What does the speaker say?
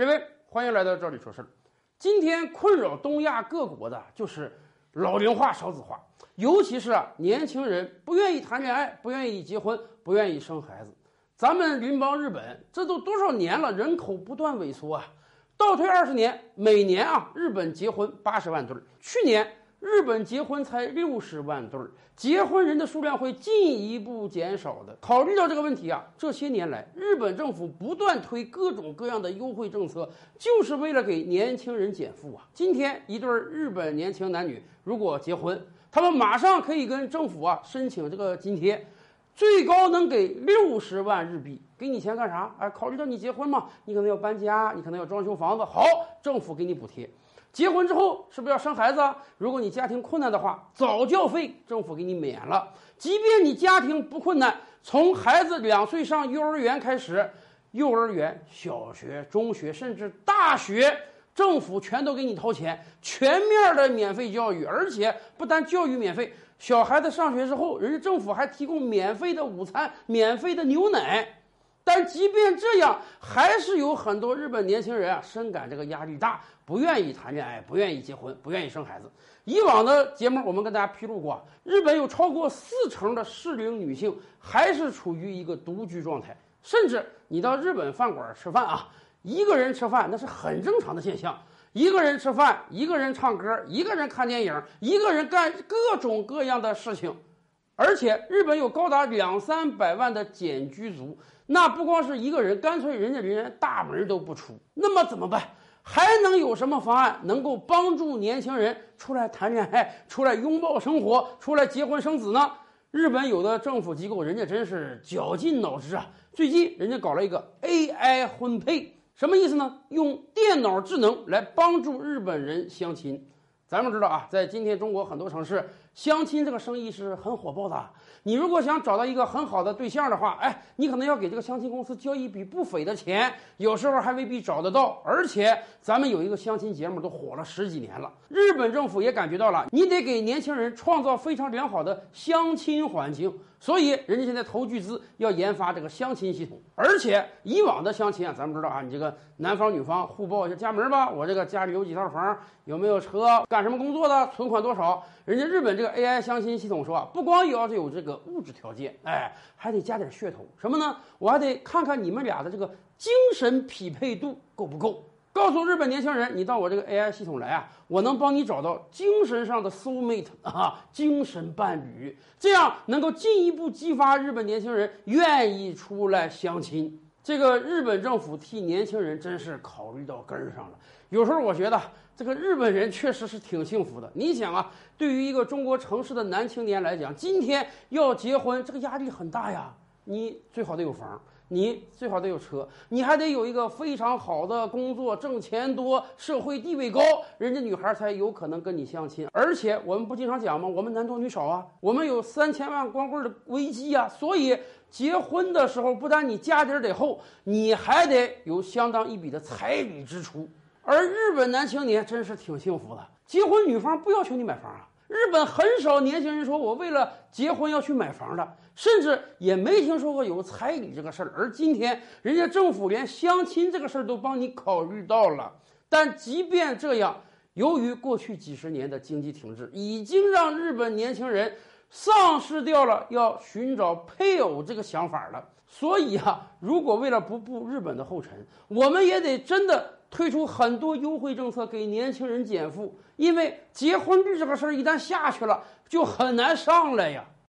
各位，欢迎来到这里说事儿。今天困扰东亚各国的就是老龄化、少子化，尤其是啊，年轻人不愿意谈恋爱，不愿意结婚，不愿意生孩子。咱们邻邦日本，这都多少年了，人口不断萎缩啊！倒退二十年，每年啊，日本结婚八十万对儿，去年。日本结婚才六十万对儿，结婚人的数量会进一步减少的。考虑到这个问题啊，这些年来，日本政府不断推各种各样的优惠政策，就是为了给年轻人减负啊。今天，一对日本年轻男女如果结婚，他们马上可以跟政府啊申请这个津贴，最高能给六十万日币。给你钱干啥？哎，考虑到你结婚嘛，你可能要搬家，你可能要装修房子，好，政府给你补贴。结婚之后是不是要生孩子？如果你家庭困难的话，早教费政府给你免了。即便你家庭不困难，从孩子两岁上幼儿园开始，幼儿园、小学、中学甚至大学，政府全都给你掏钱，全面的免费教育。而且不但教育免费，小孩子上学之后，人家政府还提供免费的午餐、免费的牛奶。但即便这样，还是有很多日本年轻人啊，深感这个压力大，不愿意谈恋爱，不愿意结婚，不愿意生孩子。以往的节目我们跟大家披露过，日本有超过四成的适龄女性还是处于一个独居状态，甚至你到日本饭馆吃饭啊，一个人吃饭那是很正常的现象，一个人吃饭，一个人唱歌，一个人看电影，一个人干各种各样的事情。而且日本有高达两三百万的简居族，那不光是一个人，干脆人家连大门都不出。那么怎么办？还能有什么方案能够帮助年轻人出来谈恋爱、出来拥抱生活、出来结婚生子呢？日本有的政府机构，人家真是绞尽脑汁啊！最近人家搞了一个 AI 婚配，什么意思呢？用电脑智能来帮助日本人相亲。咱们知道啊，在今天中国很多城市。相亲这个生意是很火爆的。你如果想找到一个很好的对象的话，哎，你可能要给这个相亲公司交一笔不菲的钱，有时候还未必找得到。而且咱们有一个相亲节目都火了十几年了，日本政府也感觉到了，你得给年轻人创造非常良好的相亲环境。所以，人家现在投巨资要研发这个相亲系统，而且以往的相亲啊，咱们知道啊，你这个男方女方互报一下家门吧，我这个家里有几套房，有没有车，干什么工作的，存款多少。人家日本这个 AI 相亲系统说啊，不光要是有这个物质条件，哎，还得加点噱头，什么呢？我还得看看你们俩的这个精神匹配度够不够。告诉日本年轻人，你到我这个 AI 系统来啊，我能帮你找到精神上的 soul mate 啊，精神伴侣，这样能够进一步激发日本年轻人愿意出来相亲。这个日本政府替年轻人真是考虑到根儿上了。有时候我觉得这个日本人确实是挺幸福的。你想啊，对于一个中国城市的男青年来讲，今天要结婚，这个压力很大呀。你最好得有房。你最好得有车，你还得有一个非常好的工作，挣钱多，社会地位高，人家女孩才有可能跟你相亲。而且我们不经常讲吗？我们男多女少啊，我们有三千万光棍的危机啊。所以结婚的时候，不但你家底得厚，你还得有相当一笔的彩礼支出。而日本男青年真是挺幸福的，结婚女方不要求你买房啊。日本很少年轻人说我为了结婚要去买房的，甚至也没听说过有彩礼这个事儿。而今天，人家政府连相亲这个事儿都帮你考虑到了。但即便这样，由于过去几十年的经济停滞，已经让日本年轻人丧失掉了要寻找配偶这个想法了。所以啊，如果为了不步日本的后尘，我们也得真的。推出很多优惠政策给年轻人减负，因为结婚率这个事儿一旦下去了，就很难上来呀。